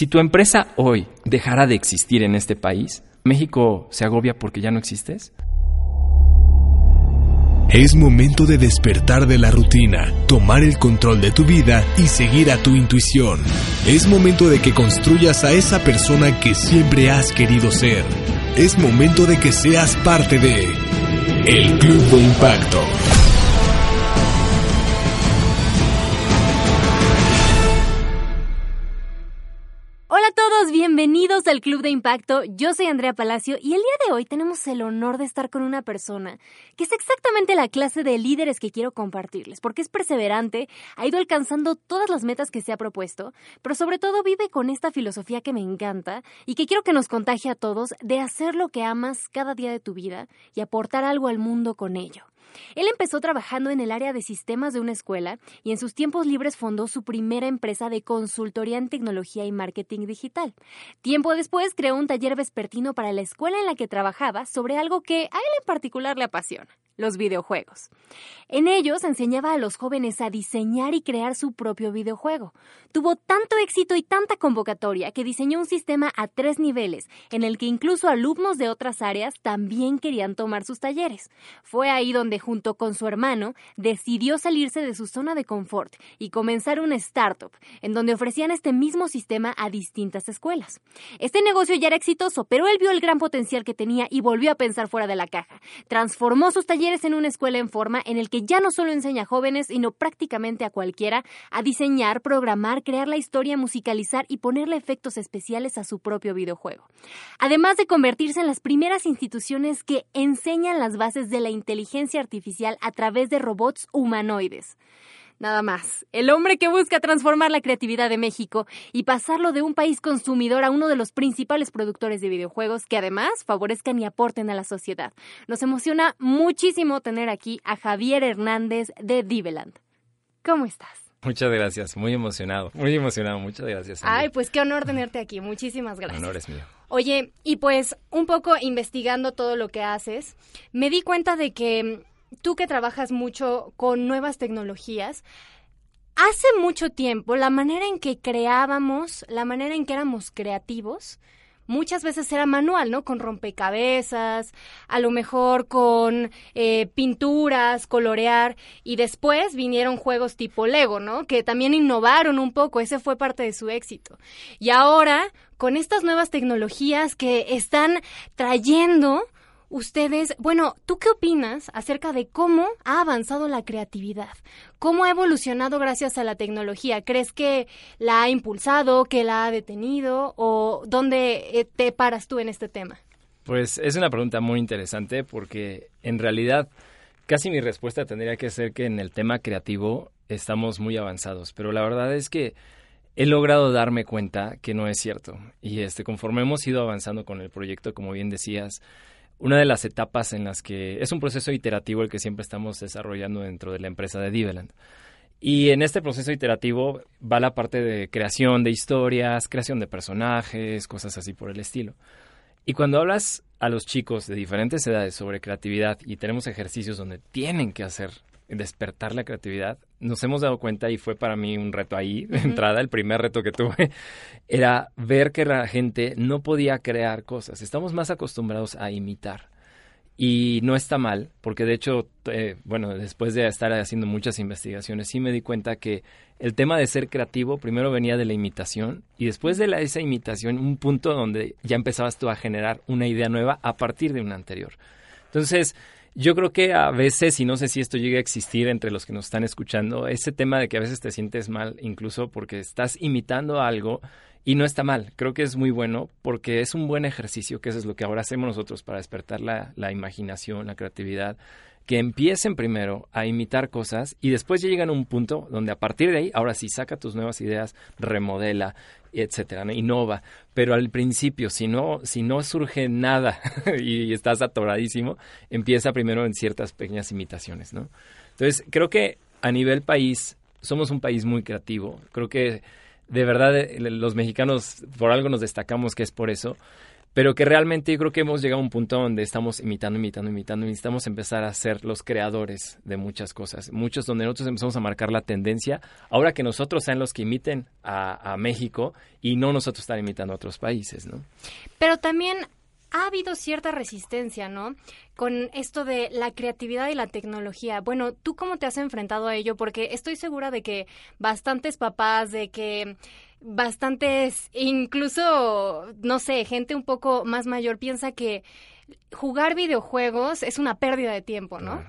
Si tu empresa hoy dejara de existir en este país, ¿México se agobia porque ya no existes? Es momento de despertar de la rutina, tomar el control de tu vida y seguir a tu intuición. Es momento de que construyas a esa persona que siempre has querido ser. Es momento de que seas parte de El Club de Impacto. Al Club de Impacto. Yo soy Andrea Palacio y el día de hoy tenemos el honor de estar con una persona que es exactamente la clase de líderes que quiero compartirles, porque es perseverante, ha ido alcanzando todas las metas que se ha propuesto, pero sobre todo vive con esta filosofía que me encanta y que quiero que nos contagie a todos de hacer lo que amas cada día de tu vida y aportar algo al mundo con ello. Él empezó trabajando en el área de sistemas de una escuela y en sus tiempos libres fundó su primera empresa de consultoría en tecnología y marketing digital. Tiempo después creó un taller vespertino para la escuela en la que trabajaba sobre algo que a él en particular le apasiona, los videojuegos. En ellos enseñaba a los jóvenes a diseñar y crear su propio videojuego. Tuvo tanto éxito y tanta convocatoria que diseñó un sistema a tres niveles, en el que incluso alumnos de otras áreas también querían tomar sus talleres. Fue ahí donde junto con su hermano decidió salirse de su zona de confort y comenzar una startup, en donde ofrecían este mismo sistema a distintas escuelas. Este negocio ya era exitoso, pero él vio el gran potencial que tenía y volvió a pensar fuera de la caja. Transformó sus talleres en una escuela en forma en el que ya no solo enseña a jóvenes, sino prácticamente a cualquiera a diseñar, programar, crear la historia, musicalizar y ponerle efectos especiales a su propio videojuego. Además de convertirse en las primeras instituciones que enseñan las bases de la inteligencia artificial a través de robots humanoides. Nada más. El hombre que busca transformar la creatividad de México y pasarlo de un país consumidor a uno de los principales productores de videojuegos que además favorezcan y aporten a la sociedad. Nos emociona muchísimo tener aquí a Javier Hernández de Diveland. ¿Cómo estás? Muchas gracias, muy emocionado, muy emocionado, muchas gracias. Ay, pues qué honor tenerte aquí, muchísimas gracias. El honor es mío. Oye, y pues un poco investigando todo lo que haces, me di cuenta de que tú que trabajas mucho con nuevas tecnologías, hace mucho tiempo la manera en que creábamos, la manera en que éramos creativos, muchas veces era manual, ¿no? Con rompecabezas, a lo mejor con eh, pinturas, colorear, y después vinieron juegos tipo Lego, ¿no? Que también innovaron un poco, ese fue parte de su éxito. Y ahora, con estas nuevas tecnologías que están trayendo ustedes, bueno, ¿tú qué opinas acerca de cómo ha avanzado la creatividad? ¿Cómo ha evolucionado gracias a la tecnología? ¿Crees que la ha impulsado, que la ha detenido o dónde eh, te paras tú en este tema? Pues es una pregunta muy interesante porque en realidad casi mi respuesta tendría que ser que en el tema creativo estamos muy avanzados, pero la verdad es que he logrado darme cuenta que no es cierto. Y este conforme hemos ido avanzando con el proyecto, como bien decías, una de las etapas en las que es un proceso iterativo el que siempre estamos desarrollando dentro de la empresa de Diveland. Y en este proceso iterativo va la parte de creación de historias, creación de personajes, cosas así por el estilo. Y cuando hablas a los chicos de diferentes edades sobre creatividad y tenemos ejercicios donde tienen que hacer despertar la creatividad, nos hemos dado cuenta y fue para mí un reto ahí, de entrada, el primer reto que tuve, era ver que la gente no podía crear cosas. Estamos más acostumbrados a imitar. Y no está mal, porque de hecho, eh, bueno, después de estar haciendo muchas investigaciones, sí me di cuenta que el tema de ser creativo primero venía de la imitación y después de la, esa imitación un punto donde ya empezabas tú a generar una idea nueva a partir de una anterior. Entonces, yo creo que a veces, y no sé si esto llega a existir entre los que nos están escuchando, ese tema de que a veces te sientes mal incluso porque estás imitando algo y no está mal. Creo que es muy bueno porque es un buen ejercicio, que eso es lo que ahora hacemos nosotros para despertar la, la imaginación, la creatividad que empiecen primero a imitar cosas y después ya llegan a un punto donde a partir de ahí, ahora sí, saca tus nuevas ideas, remodela, etcétera, innova. Pero al principio, si no, si no surge nada y estás atoradísimo, empieza primero en ciertas pequeñas imitaciones, ¿no? Entonces, creo que a nivel país, somos un país muy creativo. Creo que de verdad los mexicanos por algo nos destacamos que es por eso pero que realmente yo creo que hemos llegado a un punto donde estamos imitando, imitando, imitando, y necesitamos empezar a ser los creadores de muchas cosas. Muchos donde nosotros empezamos a marcar la tendencia, ahora que nosotros sean los que imiten a, México y no nosotros estar imitando a otros países, ¿no? Pero también ha habido cierta resistencia, ¿no? Con esto de la creatividad y la tecnología. Bueno, ¿tú cómo te has enfrentado a ello? Porque estoy segura de que bastantes papás, de que bastantes, incluso, no sé, gente un poco más mayor piensa que jugar videojuegos es una pérdida de tiempo, ¿no?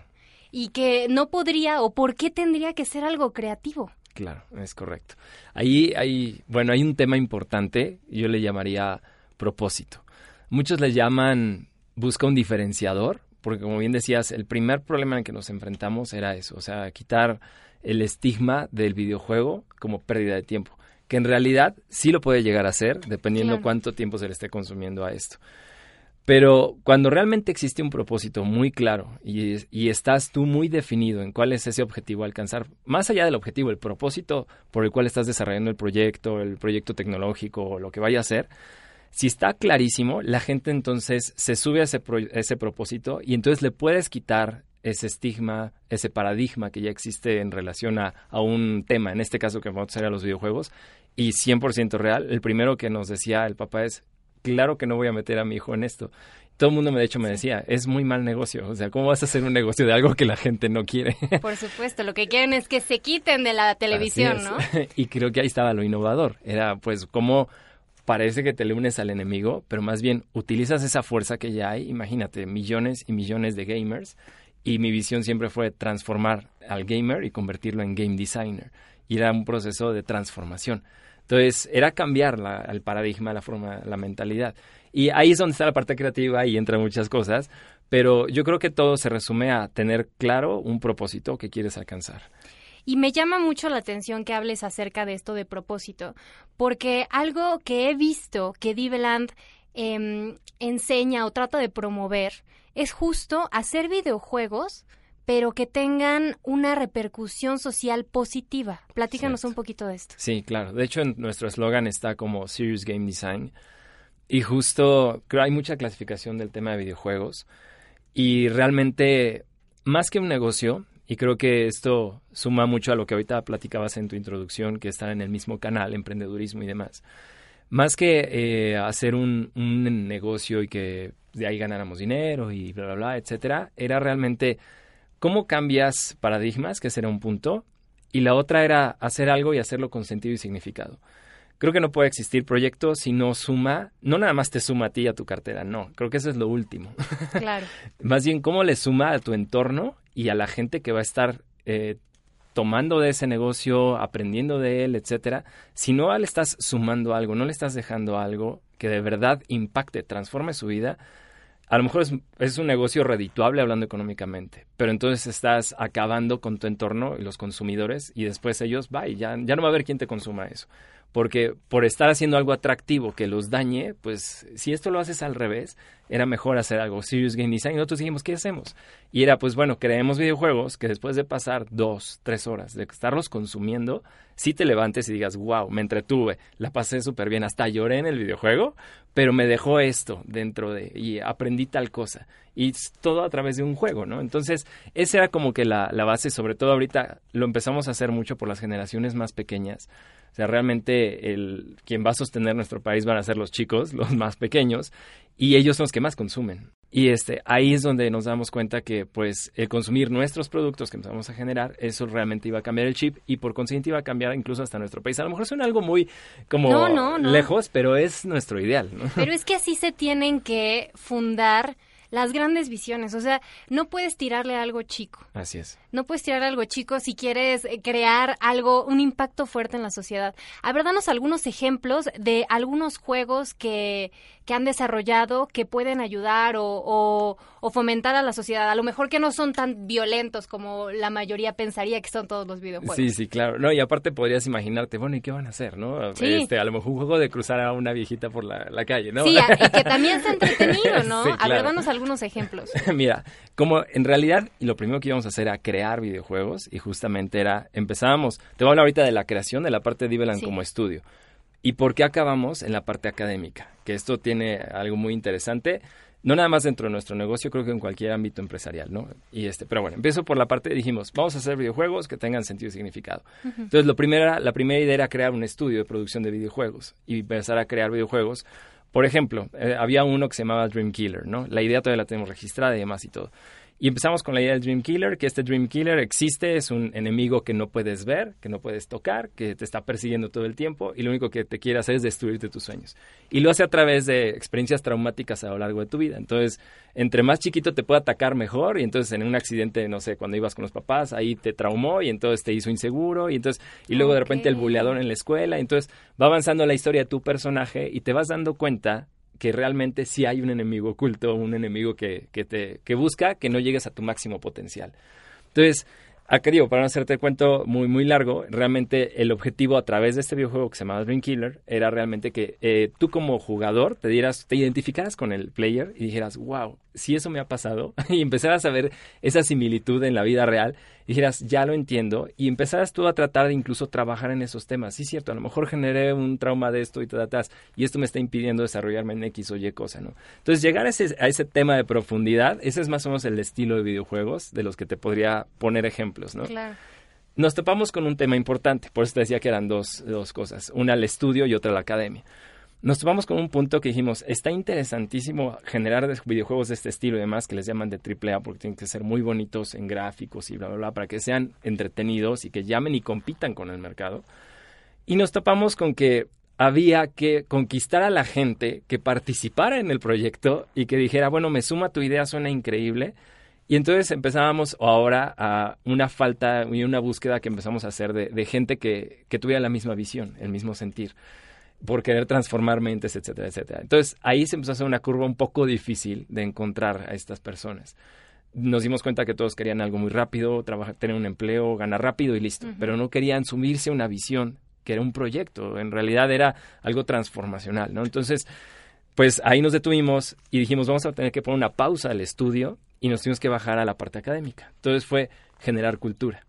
Y que no podría o por qué tendría que ser algo creativo. Claro, es correcto. Ahí hay, bueno, hay un tema importante, yo le llamaría propósito. Muchos le llaman busca un diferenciador, porque como bien decías, el primer problema en que nos enfrentamos era eso, o sea, quitar el estigma del videojuego como pérdida de tiempo, que en realidad sí lo puede llegar a ser, dependiendo cuánto tiempo se le esté consumiendo a esto. Pero cuando realmente existe un propósito muy claro y, y, estás tú muy definido en cuál es ese objetivo a alcanzar, más allá del objetivo, el propósito por el cual estás desarrollando el proyecto, el proyecto tecnológico o lo que vaya a ser, si está clarísimo, la gente entonces se sube a ese, ese propósito y entonces le puedes quitar ese estigma, ese paradigma que ya existe en relación a, un tema, en este caso que vamos a hacer a los videojuegos, y 100% real. El primero que nos decía el papá es, claro que no voy a meter a mi hijo en esto. Todo el mundo, me, de hecho, me decía, es muy mal negocio. O sea, ¿cómo vas a hacer un negocio de algo que la gente no quiere? Por supuesto, lo que quieren es que se quiten de la televisión, ¿no? y creo que ahí estaba lo innovador. Era, pues, cómo parece que te le unes al enemigo, pero más bien utilizas esa fuerza que ya hay. Imagínate, millones y millones de gamers. Y mi visión siempre fue transformar al gamer y convertirlo en game designer. Y era un proceso de transformación. Entonces, era cambiar la, el paradigma, la forma, la mentalidad. Y ahí es donde está la parte creativa y entra muchas cosas. Pero yo creo que todo se resume a tener claro un propósito que quieres alcanzar. Y me llama mucho la atención que hables acerca de esto de propósito, porque algo que he visto que Diveland em, enseña o trata de promover es justo hacer videojuegos pero que tengan una repercusión social positiva. Platícanos un poquito de esto. Sí, claro. De hecho, en nuestro eslogan está como Serious Game Design. Y justo creo hay mucha clasificación del tema de videojuegos. Y realmente, más que un negocio, y creo que esto suma mucho a lo que ahorita platicabas en tu introducción, que está en el mismo canal, emprendedurismo y demás. Más que eh, hacer un, negocio y que de ahí ganáramos dinero y bla, bla, bla, etcétera, era realmente cómo cambias paradigmas, que ese era un punto, y la otra era hacer algo y hacerlo con sentido y significado. Creo que no puede existir proyecto si no suma, no nada más te suma a ti y a tu cartera, no, creo que eso es lo último. Claro. más bien cómo le suma a tu entorno y a la gente que va a estar eh, tomando de ese negocio, aprendiendo de él, etcétera, si no le estás sumando algo, no le estás dejando algo que de verdad impacte, transforme su vida, a lo mejor es, un negocio redituable hablando económicamente, pero entonces estás acabando con tu entorno y los consumidores y después ellos, ya, ya no va a haber quien te consuma eso porque por estar haciendo algo atractivo que los dañe, pues si esto lo haces al revés, era mejor hacer algo serious game design. Y nosotros dijimos, ¿qué hacemos? Y era, pues bueno, creemos videojuegos que después de pasar dos, tres horas de estarlos consumiendo, si te levantes y digas, wow, me entretuve, la pasé súper bien, hasta lloré en el videojuego, pero me dejó esto dentro de, y aprendí tal cosa. Y todo a través de un juego, ¿no? Entonces, esa era como que la, la base, sobre todo ahorita lo empezamos a hacer mucho por las generaciones más pequeñas o sea, realmente el, quien va a sostener nuestro país van a ser los chicos, los más pequeños, y ellos son los que más consumen. Y este, ahí es donde nos damos cuenta que pues el consumir nuestros productos que empezamos a generar, eso realmente iba a cambiar el chip y por consiguiente iba a cambiar incluso hasta nuestro país. A lo mejor suena algo muy como lejos, pero es nuestro ideal. Pero es que así se tienen que fundar las grandes visiones. O sea, no puedes tirarle algo chico. Así es. No puedes tirar algo chico si quieres eh, crear algo, un impacto fuerte en la sociedad. A ver, danos algunos ejemplos de algunos juegos que, que han desarrollado que pueden ayudar o, o, fomentar a la sociedad. A lo mejor que no son tan violentos como la mayoría pensaría que son todos los videojuegos. Sí, sí, claro. No, y aparte podrías imaginarte, bueno, ¿y qué van a hacer, no? Sí. Este, a lo mejor un juego de cruzar a una viejita por la, calle, ¿no? Sí, y que también está entretenido, ¿no? A ver, danos algunos ejemplos. Mira, como en realidad lo primero que íbamos a hacer era crear videojuegos y justamente era, empezábamos, te voy a hablar ahorita de la creación de la parte de Diveland como estudio. ¿Y por qué acabamos en la parte académica? Que esto tiene algo muy interesante no nada más dentro de nuestro negocio, creo que en cualquier ámbito empresarial, ¿no? Y este, pero bueno, empiezo por la parte, dijimos, vamos a hacer videojuegos que tengan sentido y significado. Entonces, lo primera, la primera idea era crear un estudio de producción de videojuegos y empezar a crear videojuegos. Por ejemplo, eh, había uno que se llamaba Dream Killer, ¿no? La idea todavía la tenemos registrada y demás y todo. Y empezamos con la idea del Dream Killer, que este Dream Killer existe, es un enemigo que no puedes ver, que no puedes tocar, que te está persiguiendo todo el tiempo y lo único que te quiere hacer es destruirte tus sueños. Y lo hace a través de experiencias traumáticas a lo largo de tu vida. Entonces, entre más chiquito te puede atacar mejor y entonces en un accidente, no sé, cuando ibas con los papás, ahí te traumó y entonces te hizo inseguro y entonces y luego de repente el buleador en la escuela, y entonces va avanzando la historia de tu personaje y te vas dando cuenta que realmente sí hay un enemigo oculto, un enemigo que, que, te, que busca que no llegues a tu máximo potencial. Entonces, acá digo, para no hacerte el cuento muy, muy largo, realmente el objetivo a través de este videojuego que se llama Dream Killer era realmente que eh, tú como jugador te dieras, te identificaras con el player y dijeras, wow, si eso me ha pasado, y empezaras a ver esa similitud en la vida real, dijeras, ya lo entiendo, y empezaras tú a tratar de incluso trabajar en esos temas. Sí, cierto, a lo mejor generé un trauma de esto y te tratas, y esto me está impidiendo desarrollarme en X o Y cosa, ¿no? Entonces, llegar a ese, a ese tema de profundidad, ese es más o menos el estilo de videojuegos de los que te podría poner ejemplos, ¿no? Claro. Nos topamos con un tema importante, por eso te decía que eran dos, dos cosas, una al estudio y otra a la academia nos topamos con un punto que dijimos, está interesantísimo generar videojuegos de este estilo y demás, que les llaman de AAA, porque tienen que ser muy bonitos en gráficos y bla, bla, bla, para que sean entretenidos y que llamen y compitan con el mercado. Y nos topamos con que había que conquistar a la gente que participara en el proyecto y que dijera, bueno, me suma tu idea, suena increíble. Y entonces empezábamos ahora a una falta y una búsqueda que empezamos a hacer de, de gente que, que tuviera la misma visión, el mismo sentir por querer transformar mentes, etcétera, etcétera. Entonces ahí se empezó a hacer una curva un poco difícil de encontrar a estas personas. Nos dimos cuenta que todos querían algo muy rápido, trabajar, tener un empleo, ganar rápido y listo, pero no querían sumirse a una visión que era un proyecto, en realidad era algo transformacional, ¿no? Entonces, pues ahí nos detuvimos y dijimos, vamos a tener que poner una pausa al estudio y nos tuvimos que bajar a la parte académica. Entonces fue generar cultura.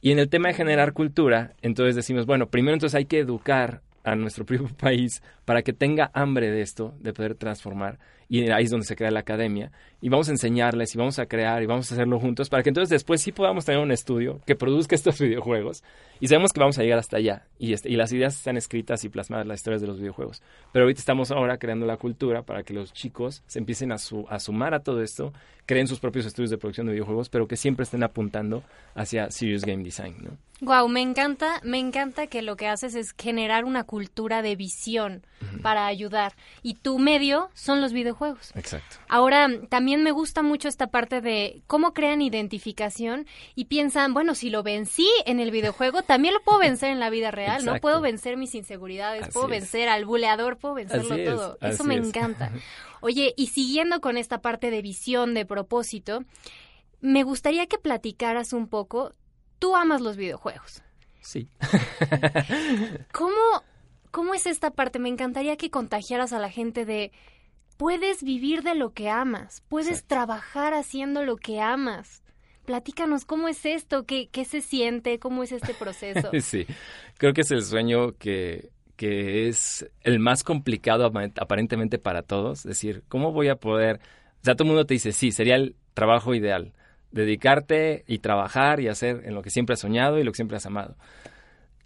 Y en el tema de generar cultura, entonces decimos, bueno, primero entonces hay que educar a nuestro propio país para que tenga hambre de esto, de poder transformar. Y ahí es donde se crea la academia. Y vamos a enseñarles y vamos a crear y vamos a hacerlo juntos para que entonces después sí podamos tener un estudio que produzca estos videojuegos. Y sabemos que vamos a llegar hasta allá. Y, este, y las ideas están escritas y plasmadas las historias de los videojuegos. Pero ahorita estamos ahora creando la cultura para que los chicos se empiecen a, a sumar a todo esto, creen sus propios estudios de producción de videojuegos, pero que siempre estén apuntando hacia Serious Game Design. ¿no? Wow, me encanta, me encanta que lo que haces es generar una cultura de visión para ayudar y tu medio son los videojuegos. Exacto. Ahora, también me gusta mucho esta parte de cómo crean identificación y piensan, bueno, si lo vencí en el videojuego, también lo puedo vencer en la vida real, ¿no? Puedo vencer mis inseguridades, puedo vencer al buleador, puedo vencerlo todo. Eso me encanta. Oye, y siguiendo con esta parte de visión, de propósito, me gustaría que platicaras un poco tú amas los videojuegos. Sí. ¿Cómo, ¿Cómo es esta parte? Me encantaría que contagiaras a la gente de puedes vivir de lo que amas, puedes trabajar haciendo lo que amas. Platícanos cómo es esto, qué, qué se siente, cómo es este proceso. sí, creo que es el sueño que, que es el más complicado aparentemente para todos. Es decir, ¿cómo voy a poder... O sea, todo el mundo te dice, sí, sería el trabajo ideal dedicarte y trabajar y hacer en lo que siempre has soñado y lo que siempre has amado.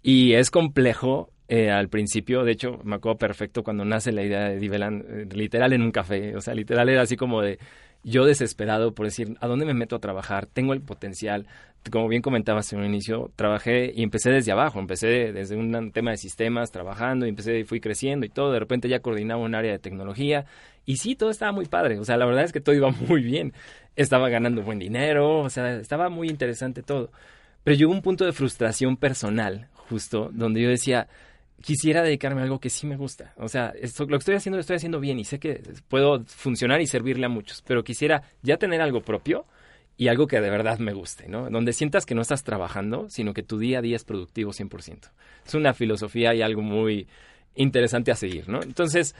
Y es complejo eh, al principio, de hecho, me acuerdo perfecto cuando nace la idea de Diveland, eh, literal en un café, o sea, literal era así como de yo desesperado por decir, ¿a dónde me meto a trabajar? Tengo el potencial. Como bien comentabas en un inicio, trabajé y empecé desde abajo, empecé desde un tema de sistemas, trabajando, y empecé y fui creciendo y todo, de repente ya coordinaba un área de tecnología, y sí, todo estaba muy padre, o sea, la verdad es que todo iba muy bien estaba ganando buen dinero, o sea, estaba muy interesante todo. Pero llegó un punto de frustración personal, justo, donde yo decía, quisiera dedicarme a algo que sí me gusta. O sea, esto, lo que estoy haciendo lo estoy haciendo bien y sé que puedo funcionar y servirle a muchos, pero quisiera ya tener algo propio y algo que de verdad me guste, ¿no? Donde sientas que no estás trabajando, sino que tu día a día es productivo 100%. Es una filosofía y algo muy interesante a seguir, ¿no? Entonces,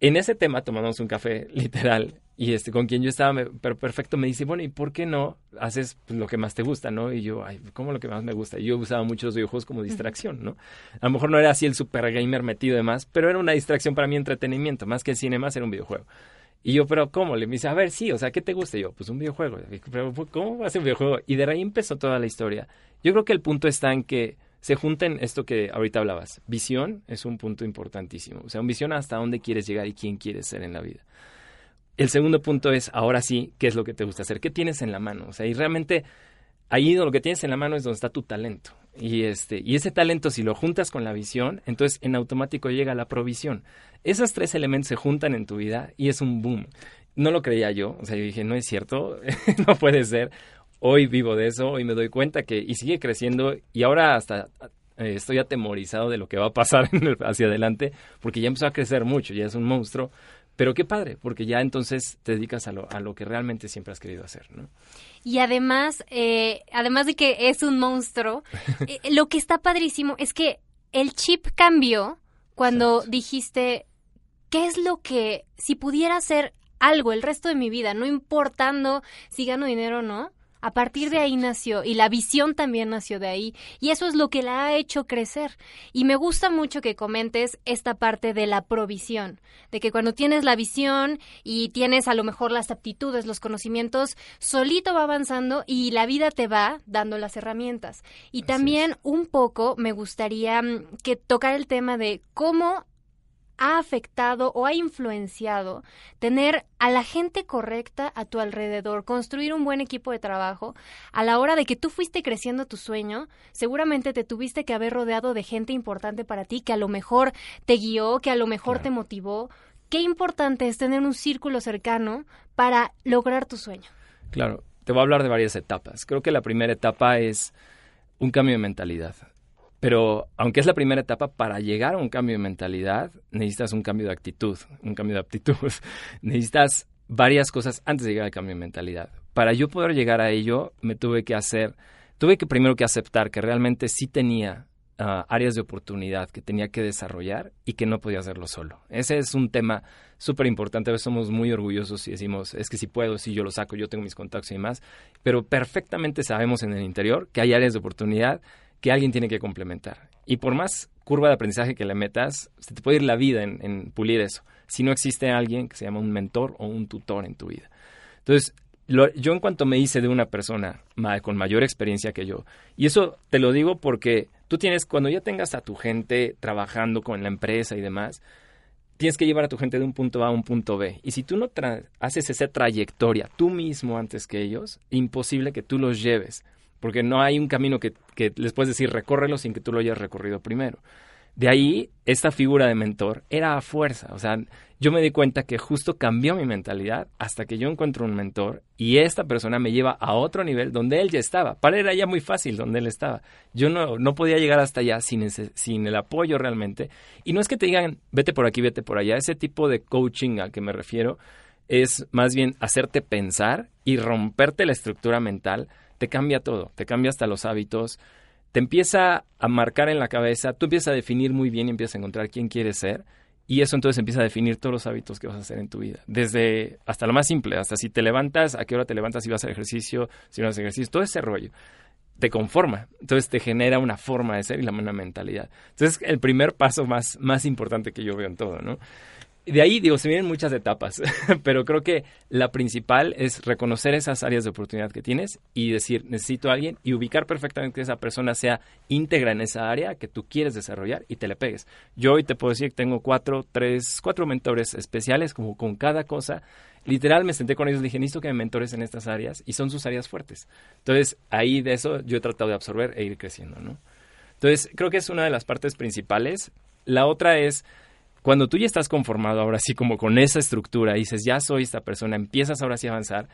en ese tema tomamos un café literal y este con quien yo estaba pero perfecto me dice bueno y por qué no haces pues, lo que más te gusta no y yo ay cómo lo que más me gusta y yo usaba muchos videojuegos como distracción no a lo mejor no era así el super gamer metido de más pero era una distracción para mi entretenimiento más que el cine más era un videojuego y yo, pero ¿cómo? Le dice, a ver, sí, o sea, ¿qué te gusta? Y yo, pues un videojuego. Pero, ¿cómo va a ser un videojuego? Y de ahí empezó toda la historia. Yo creo que el punto está en que se junten esto que ahorita hablabas. Visión es un punto importantísimo. O sea, un visión hasta dónde quieres llegar y quién quieres ser en la vida. El segundo punto es, ahora sí, ¿qué es lo que te gusta hacer? ¿Qué tienes en la mano? O sea, y realmente ahí lo que tienes en la mano es donde está tu talento. Y, este, y ese talento, si lo juntas con la visión, entonces en automático llega la provisión. Esos tres elementos se juntan en tu vida y es un boom. No lo creía yo, o sea, yo dije, no es cierto, no puede ser. Hoy vivo de eso, hoy me doy cuenta que, y sigue creciendo, y ahora hasta eh, estoy atemorizado de lo que va a pasar hacia adelante, porque ya empezó a crecer mucho, ya es un monstruo, pero qué padre, porque ya entonces te dedicas a lo, a lo que realmente siempre has querido hacer, ¿no? Y además, eh, además de que es un monstruo, eh, lo que está padrísimo es que el chip cambió cuando dijiste, ¿qué es lo que, si pudiera hacer algo el resto de mi vida, no importando si gano dinero o no, a partir de ahí nació y la visión también nació de ahí y eso es lo que la ha hecho crecer. Y me gusta mucho que comentes esta parte de la provisión, de que cuando tienes la visión y tienes a lo mejor las aptitudes, los conocimientos, solito va avanzando y la vida te va dando las herramientas. Y también un poco me gustaría mm, que tocar el tema de cómo ha afectado o ha influenciado tener a la gente correcta a tu alrededor, construir un buen equipo de trabajo, a la hora de que tú fuiste creciendo tu sueño, seguramente te tuviste que haber rodeado de gente importante para ti, que a lo mejor te guió, que a lo mejor te motivó. Qué importante es tener un círculo cercano para lograr tu sueño. Claro, te voy a hablar de varias etapas. Creo que la primera etapa es un cambio de mentalidad. Pero aunque es la primera etapa, para llegar a un cambio de mentalidad, necesitas un cambio de actitud, un cambio de aptitud. necesitas varias cosas antes de llegar al cambio de mentalidad. Para yo poder llegar a ello, me tuve que hacer, tuve que primero que aceptar que realmente sí tenía ah, áreas de oportunidad que tenía que desarrollar y que no podía hacerlo solo. Ese es un tema súper importante. A veces somos muy orgullosos y decimos, es que si puedo, si yo lo saco, yo tengo mis contactos y demás, pero perfectamente sabemos en el interior que hay áreas de oportunidad que alguien tiene que complementar. Y por más curva de aprendizaje que le metas, se te puede ir la vida en, pulir eso, si no existe alguien que se llama un mentor o un tutor en tu vida. Entonces, yo en cuanto me hice de una persona con mayor experiencia que yo, y eso te lo digo porque tú tienes, cuando ya tengas a tu gente trabajando con la empresa y demás, tienes que llevar a tu gente de un punto A a un punto B. Y si tú no haces esa trayectoria tú mismo antes que ellos, imposible que tú los lleves porque no hay un camino que, les puedes decir recórrelo sin que tú lo hayas recorrido primero. De ahí, esta figura de mentor era a fuerza. O sea, yo me di cuenta que justo cambió mi mentalidad hasta que yo encuentro un mentor y esta persona me lleva a otro nivel donde él ya estaba. Para él era ya muy fácil donde él estaba. Yo no, no podía llegar hasta allá sin, sin el apoyo realmente. Y no es que te digan, vete por aquí, vete por allá. Ese tipo de coaching al que me refiero es más bien hacerte pensar y romperte la estructura mental te cambia todo, te cambia hasta los hábitos, te empieza a marcar en la cabeza, tú empiezas a definir muy bien y empiezas a encontrar quién quieres ser y eso entonces empieza a definir todos los hábitos que vas a hacer en tu vida, desde hasta lo más simple, hasta si te levantas, a qué hora te levantas, si vas a hacer ejercicio, si no haces ejercicio, todo ese rollo te conforma, entonces te genera una forma de ser y la una mentalidad. Entonces, el primer paso más, más importante que yo veo en todo, ¿no? De ahí, digo, se vienen muchas etapas, pero creo que la principal es reconocer esas áreas de oportunidad que tienes y decir, necesito a alguien y ubicar perfectamente que esa persona sea íntegra en esa área que tú quieres desarrollar y te le pegues. Yo hoy te puedo decir que tengo cuatro, tres, cuatro mentores especiales, como con cada cosa. Literal, me senté con ellos y dije, necesito que me mentores en estas áreas y son sus áreas fuertes. Entonces, ahí de eso yo he tratado de absorber e ir creciendo, ¿no? Entonces, creo que es una de las partes principales. La otra es cuando tú ya estás conformado ahora sí como con esa estructura dices, ya soy esta persona, empiezas ahora sí a avanzar,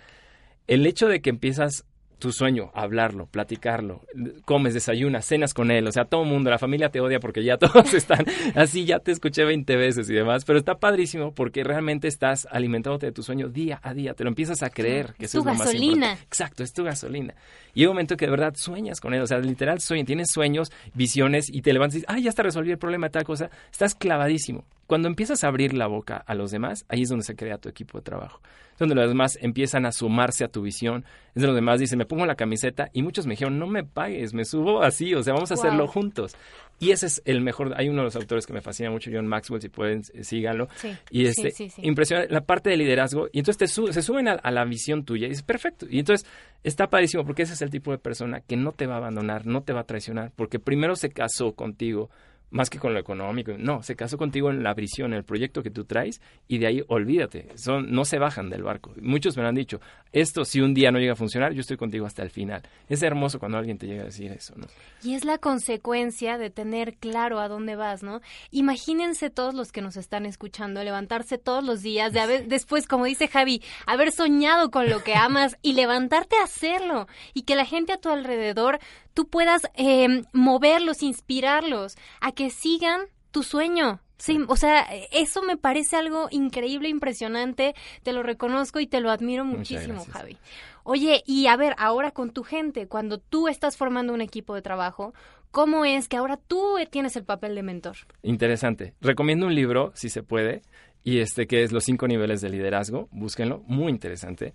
el hecho de que empiezas tu sueño, hablarlo, platicarlo, comes, desayunas, cenas con él, o sea, todo el mundo, la familia te odia porque ya todos están así, ya te escuché 20 veces y demás, pero está padrísimo porque realmente estás alimentándote de tu sueño día a día, te lo empiezas a creer que es tu gasolina. Exacto, es tu gasolina. Y hay un momento que de verdad sueñas con él, o sea, literal sueñas, tienes sueños, visiones y te levantas y dices, ah, ya está resolví el problema de tal cosa, estás clavadísimo. Cuando empiezas a abrir la boca a los demás, ahí es donde se crea tu equipo de trabajo. Es donde los demás empiezan a sumarse a tu visión. Es donde los demás dicen, me pongo la camiseta y muchos me dijeron, no me pagues, me subo así, o sea, vamos a hacerlo juntos. Y ese es el mejor, hay uno de los autores que me fascina mucho, John Maxwell, si pueden, eh, síganlo. y este, sí, impresiona la parte de liderazgo. Y entonces te se suben a, la visión tuya y es perfecto. Y entonces está padrísimo porque ese es el tipo de persona que no te va a abandonar, no te va a traicionar, porque primero se casó contigo más que con lo económico. No, se casó contigo en la visión, en el proyecto que tú traes y de ahí olvídate. Son, no se bajan del barco. Muchos me lo han dicho, esto si un día no llega a funcionar, yo estoy contigo hasta el final. Es hermoso cuando alguien te llega a decir eso, ¿no? Y es la consecuencia de tener claro a dónde vas, ¿no? Imagínense todos los que nos están escuchando, levantarse todos los días, de haber, después, como dice Javi, haber soñado con lo que amas y levantarte a hacerlo y que la gente a tu alrededor tú puedas eh, moverlos, inspirarlos a que sigan tu sueño. Sí, o sea, eso me parece algo increíble, impresionante, te lo reconozco y te lo admiro muchísimo, Javi. Oye, y a ver, ahora con tu gente, cuando tú estás formando un equipo de trabajo, ¿cómo es que ahora tú tienes el papel de mentor? Interesante. Recomiendo un libro, si se puede, y este que es Los cinco niveles de liderazgo, búsquenlo, muy interesante.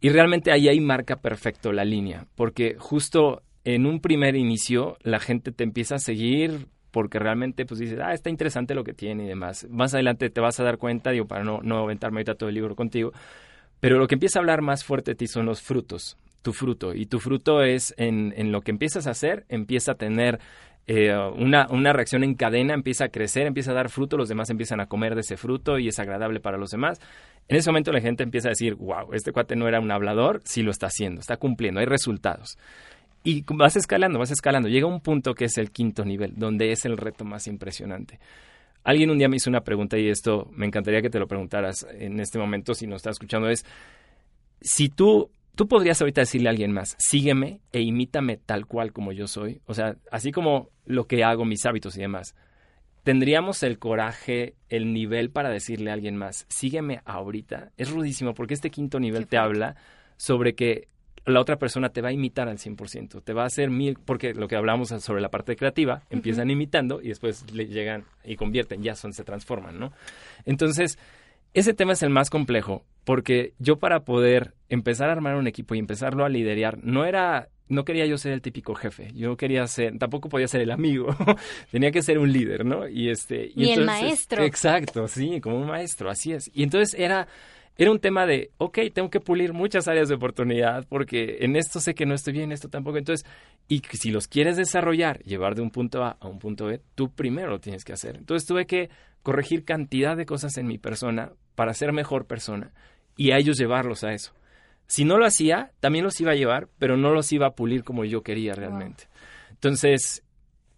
Y realmente ahí hay marca perfecto la línea, porque justo en un primer inicio la gente te empieza a seguir porque realmente pues dices, ah, está interesante lo que tiene y demás. Más adelante te vas a dar cuenta, digo, para no, no aventarme ahorita todo el libro contigo, pero lo que empieza a hablar más fuerte de ti son los frutos, tu fruto. Y tu fruto es en, en lo que empiezas a hacer, empieza a tener eh, una, una, reacción en cadena, empieza a crecer, empieza a dar fruto, los demás empiezan a comer de ese fruto y es agradable para los demás. En ese momento la gente empieza a decir, wow, este cuate no era un hablador, sí lo está haciendo, está cumpliendo, hay resultados. Y vas escalando, vas escalando. Llega un punto que es el quinto nivel, donde es el reto más impresionante. Alguien un día me hizo una pregunta y esto me encantaría que te lo preguntaras en este momento si nos estás escuchando. Es, si tú, tú podrías ahorita decirle a alguien más, sígueme e imítame tal cual como yo soy. O sea, así como lo que hago, mis hábitos y demás. ¿Tendríamos el coraje, el nivel para decirle a alguien más, sígueme ahorita? Es rudísimo porque este quinto nivel te habla sobre que la otra persona te va a imitar al 100%, te va a hacer mil, porque lo que hablamos sobre la parte creativa, empiezan imitando y después le llegan y convierten, ya son, se transforman, ¿no? Entonces, ese tema es el más complejo, porque yo para poder empezar a armar un equipo y empezarlo a liderar, no era, no quería yo ser el típico jefe, yo quería ser, tampoco podía ser el amigo, tenía que ser un líder, ¿no? Y este... Y, el maestro. Exacto, sí, como un maestro, así es. Y entonces era era un tema de, ok, tengo que pulir muchas áreas de oportunidad porque en esto sé que no estoy bien, en esto tampoco. Entonces, y si los quieres desarrollar, llevar de un punto A a un punto B, tú primero lo tienes que hacer. Entonces tuve que corregir cantidad de cosas en mi persona para ser mejor persona y a ellos llevarlos a eso. Si no lo hacía, también los iba a llevar, pero no los iba a pulir como yo quería realmente. Entonces,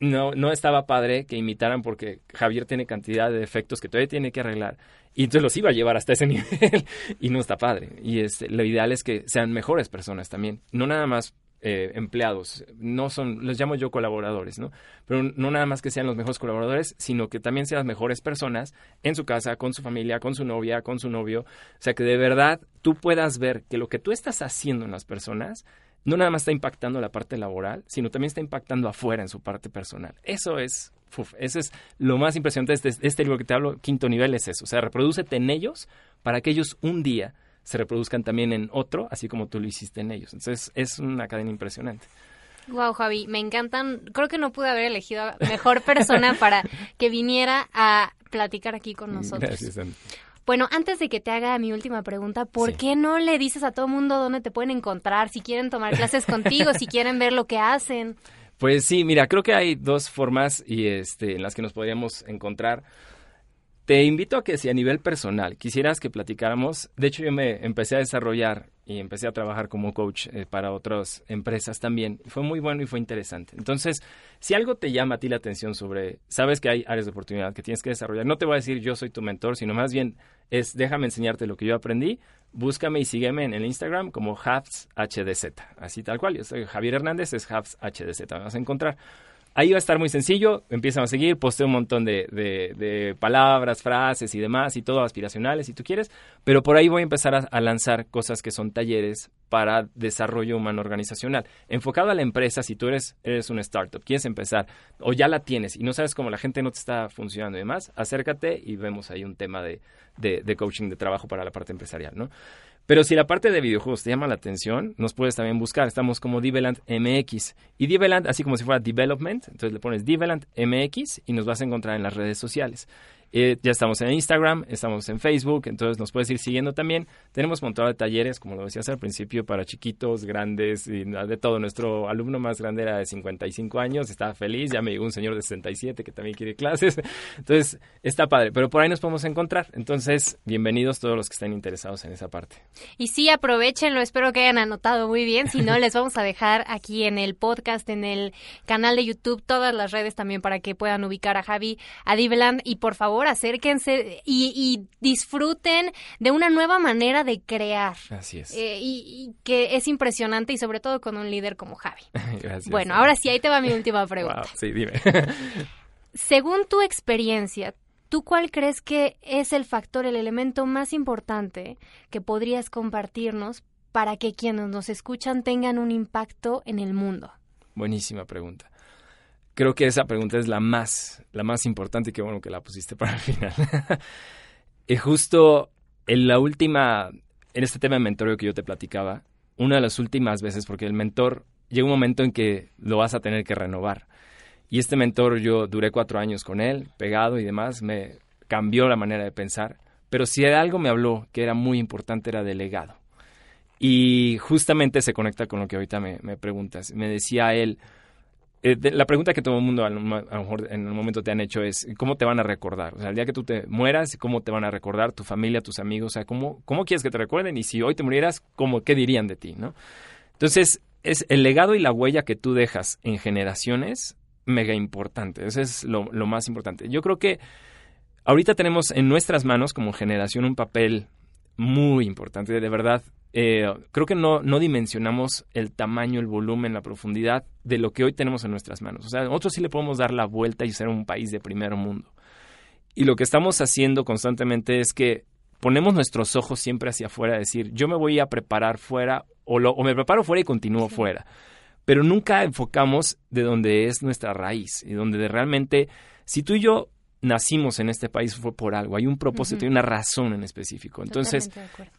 no, no estaba padre que imitaran porque Javier tiene cantidad de defectos que todavía tiene que arreglar y entonces los iba a llevar hasta ese nivel y no está padre. Y este, lo ideal es que sean mejores personas también, no nada más eh, empleados, no son, los llamo yo colaboradores, ¿no? Pero no nada más que sean los mejores colaboradores, sino que también sean las mejores personas en su casa, con su familia, con su novia, con su novio. O sea, que de verdad tú puedas ver que lo que tú estás haciendo en las personas no nada más está impactando la parte laboral, sino también está impactando afuera en su parte personal. Eso es, uf, eso es lo más impresionante de este, este, libro que te hablo, quinto nivel, es eso. O sea, reprodúcete en ellos para que ellos un día se reproduzcan también en otro, así como tú lo hiciste en ellos. Entonces, es una cadena impresionante. Wow, Javi, me encantan. Creo que no pude haber elegido a mejor persona para que viniera a platicar aquí con nosotros. Gracias, bueno, antes de que te haga mi última pregunta, ¿por qué no le dices a todo mundo dónde te pueden encontrar? Si quieren tomar clases contigo, si quieren ver lo que hacen. Pues sí, mira, creo que hay dos formas y este, en las que nos podríamos encontrar. Te invito a que si a nivel personal quisieras que platicáramos, de hecho yo me empecé a desarrollar y empecé a trabajar como coach eh, para otras empresas también. Fue muy bueno y fue interesante. Entonces, si algo te llama a ti la atención sobre, sabes que hay áreas de oportunidad que tienes que desarrollar, no te voy a decir yo soy tu mentor, sino más bien es déjame enseñarte lo que yo aprendí, búscame y sígueme en el Instagram como HDZ, así tal cual. Yo soy Javier Hernández, es HDZ, vas a encontrar. Ahí va a estar muy sencillo, empiezan a seguir, posteo un montón de, de, palabras, frases y demás, y todo aspiracionales si tú quieres, pero por ahí voy a empezar a, lanzar cosas que son talleres para desarrollo humano organizacional. Enfocado a la empresa, si tú eres, eres una startup, quieres empezar, o ya la tienes y no sabes cómo la gente no te está funcionando y demás, acércate y vemos ahí un tema de, de coaching de trabajo para la parte empresarial, ¿no? Pero si la parte de videojuegos te llama la atención, nos puedes también buscar. Estamos como Diveland MX. Y Diveland, así como si fuera Development, entonces le pones Diveland MX y nos vas a encontrar en las redes sociales. Eh, ya estamos en Instagram, estamos en Facebook, entonces nos puedes ir siguiendo también. Tenemos montado de talleres, como lo decías al principio, para chiquitos, grandes, y de todo. Nuestro alumno más grande era de 55 años, estaba feliz, ya me llegó un señor de 67 que también quiere clases. Entonces, está padre, pero por ahí nos podemos encontrar. Entonces, bienvenidos todos los que estén interesados en esa parte. Y sí, aprovechenlo, espero que hayan anotado muy bien. Si no, les vamos a dejar aquí en el podcast, en el canal de YouTube, todas las redes también para que puedan ubicar a Javi, a Diveland y por favor acérquense y, disfruten de una nueva manera de crear. Así es. Eh, y, que es impresionante y sobre todo con un líder como Javi. Gracias. Bueno, ahora sí, ahí te va mi última pregunta. sí, dime. Según tu experiencia, ¿tú cuál crees que es el factor, el elemento más importante que podrías compartirnos para que quienes nos escuchan tengan un impacto en el mundo? Buenísima pregunta creo que esa pregunta es la más, la más importante y qué bueno que la pusiste para el final. y justo en la última, en este tema de mentorio que yo te platicaba, una de las últimas veces, porque el mentor llega un momento en que lo vas a tener que renovar. Y este mentor yo duré cuatro años con él, pegado y demás, me cambió la manera de pensar. Pero si algo me habló que era muy importante era delegado. Y justamente se conecta con lo que ahorita me, me preguntas. Me decía él, eh, la pregunta que todo el mundo a lo, mejor en el momento te han hecho es, ¿cómo te van a recordar? O sea, el día que tú te mueras, ¿cómo te van a recordar tu familia, tus amigos? O sea, ¿cómo, cómo quieres que te recuerden? Y si hoy te murieras, ¿cómo, ¿qué dirían de ti? ¿no? Entonces, es el legado y la huella que tú dejas en generaciones mega importante. Eso es lo, lo más importante. Yo creo que ahorita tenemos en nuestras manos como generación un papel muy importante. De verdad, eh, creo que no, no dimensionamos el tamaño, el volumen, la profundidad de lo que hoy tenemos en nuestras manos. O sea, nosotros sí le podemos dar la vuelta y ser un país de primer mundo. Y lo que estamos haciendo constantemente es que ponemos nuestros ojos siempre hacia afuera, decir, yo me voy a preparar fuera o, lo, o me preparo fuera y continúo fuera. Pero nunca enfocamos de donde es nuestra raíz y donde realmente, si tú y yo nacimos en este país fue por algo, hay un propósito y una razón en específico. Entonces,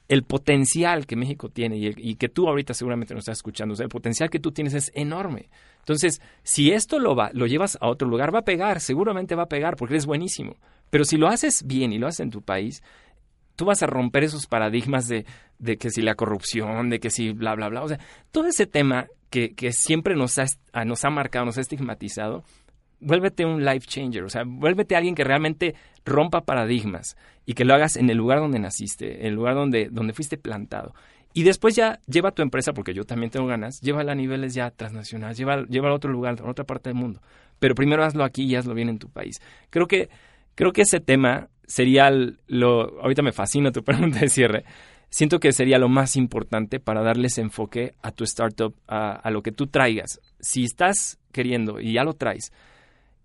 el potencial que México tiene y, que tú ahorita seguramente nos estás escuchando, el potencial que tú tienes es enorme. Entonces, si esto lo, va, lo llevas a otro lugar, va a pegar, seguramente va a pegar porque es buenísimo. Pero si lo haces bien y lo haces en tu país, tú vas a romper esos paradigmas de, de que si la corrupción, de que si bla, bla, bla. O sea, todo ese tema que, que siempre nos ha, nos ha marcado, nos ha estigmatizado, vuélvete un life changer, o sea, vuélvete alguien que realmente rompa paradigmas y que lo hagas en el lugar donde naciste, en el lugar donde, donde fuiste plantado. Y después ya lleva tu empresa, porque yo también tengo ganas, llévala a niveles ya transnacionales, lleva, a otro lugar, a otra parte del mundo. Pero primero hazlo aquí y hazlo bien en tu país. Creo que, creo que ese tema sería lo, ahorita me fascina tu pregunta de cierre, siento que sería lo más importante para darles enfoque a tu startup, a, a lo que tú traigas. Si estás queriendo y ya lo traes,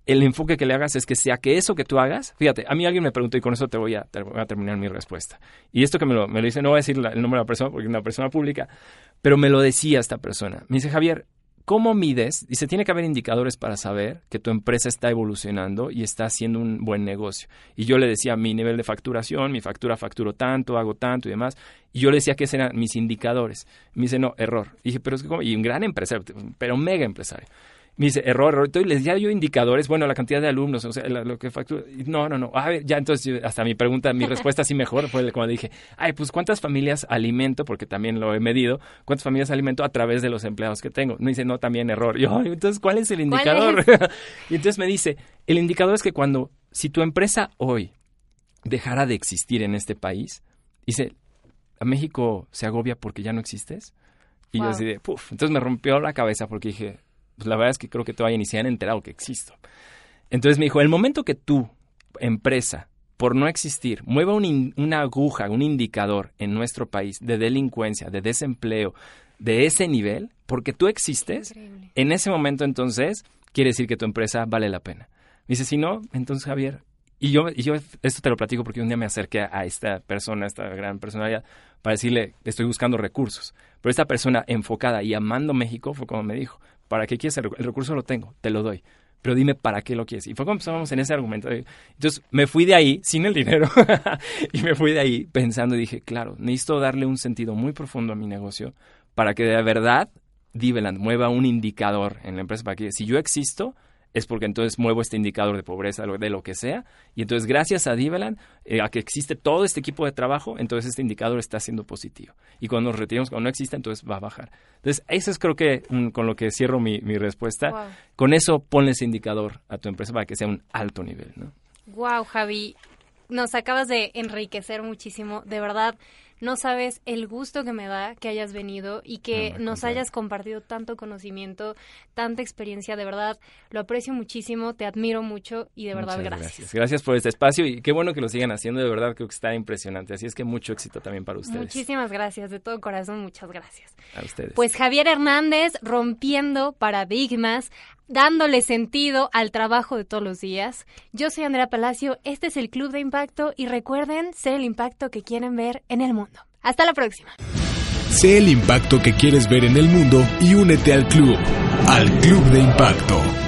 el enfoque que le hagas es que sea que eso que tú hagas, fíjate, a mí alguien me preguntó y con eso te voy a, terminar mi respuesta. Y esto que me lo, me dice, no voy a decir el nombre de la persona porque es una persona pública, pero me lo decía esta persona. Me dice, Javier, ¿cómo mides? Dice, tiene que haber indicadores para saber que tu empresa está evolucionando y está haciendo un buen negocio. Y yo le decía mi nivel de facturación, mi factura facturo tanto, hago tanto y demás. Y yo le decía que esos eran mis indicadores. Me dice, no, error. Y dije, pero es que, ¿cómo? Y un gran empresario, pero mega empresario me dice, error, error. Entonces les ya yo indicadores, bueno, la cantidad de alumnos, o sea, lo, que factura. No, no, no. A ver, ya entonces, hasta mi pregunta, mi respuesta así mejor fue cuando dije, ay, pues ¿cuántas familias alimento? Porque también lo he medido. ¿Cuántas familias alimento a través de los empleados que tengo? Me dice, no, también error. Yo, entonces, ¿cuál es el indicador? y entonces me dice, el indicador es que cuando, si tu empresa hoy dejara de existir en este país, dice, ¿a México se agobia porque ya no existes? Y yo así de, puf, entonces me rompió la cabeza porque dije, pues la verdad es que creo que todavía ni se han enterado que existo. Entonces me dijo, el momento que tú, empresa, por no existir, mueva una aguja, un indicador en nuestro país de delincuencia, de desempleo, de ese nivel, porque tú existes, en ese momento entonces quiere decir que tu empresa vale la pena. Me dice, si no, entonces Javier, y yo, y yo esto te lo platico porque un día me acerqué a esta persona, a esta gran personalidad, para decirle, estoy buscando recursos. Pero esta persona enfocada y amando México fue como me dijo, ¿para qué quieres el, recurso? Lo tengo, te lo doy. Pero dime para qué lo quieres. Y fue como empezamos en ese argumento. Entonces me fui de ahí sin el dinero y me fui de ahí pensando y dije, claro, necesito darle un sentido muy profundo a mi negocio para que de verdad Diveland mueva un indicador en la empresa para que si yo existo, es porque entonces muevo este indicador de pobreza, de lo que sea, y entonces gracias a Diveland, eh, a que existe todo este equipo de trabajo, entonces este indicador está siendo positivo. Y cuando nos retiramos, cuando no existe, entonces va a bajar. Entonces, eso es creo que con lo que cierro mi, respuesta. Con eso ponle ese indicador a tu empresa para que sea un alto nivel, ¿no? Wow, Javi, nos acabas de enriquecer muchísimo, de verdad. No sabes el gusto que me da que hayas venido y que nos hayas compartido tanto conocimiento, tanta experiencia. De verdad, lo aprecio muchísimo, te admiro mucho y de verdad gracias. gracias. gracias. por este espacio y qué bueno que lo sigan haciendo. De verdad creo que está impresionante. Así es que mucho éxito también para ustedes. Muchísimas gracias, de todo corazón, muchas gracias. A ustedes. Pues Javier Hernández rompiendo paradigmas dándole sentido al trabajo de todos los días. Yo soy Andrea Palacio, este es el Club de Impacto y recuerden ser el impacto que quieren ver en el mundo. Hasta la próxima. Sé el impacto que quieres ver en el mundo y únete al club, al Club de Impacto.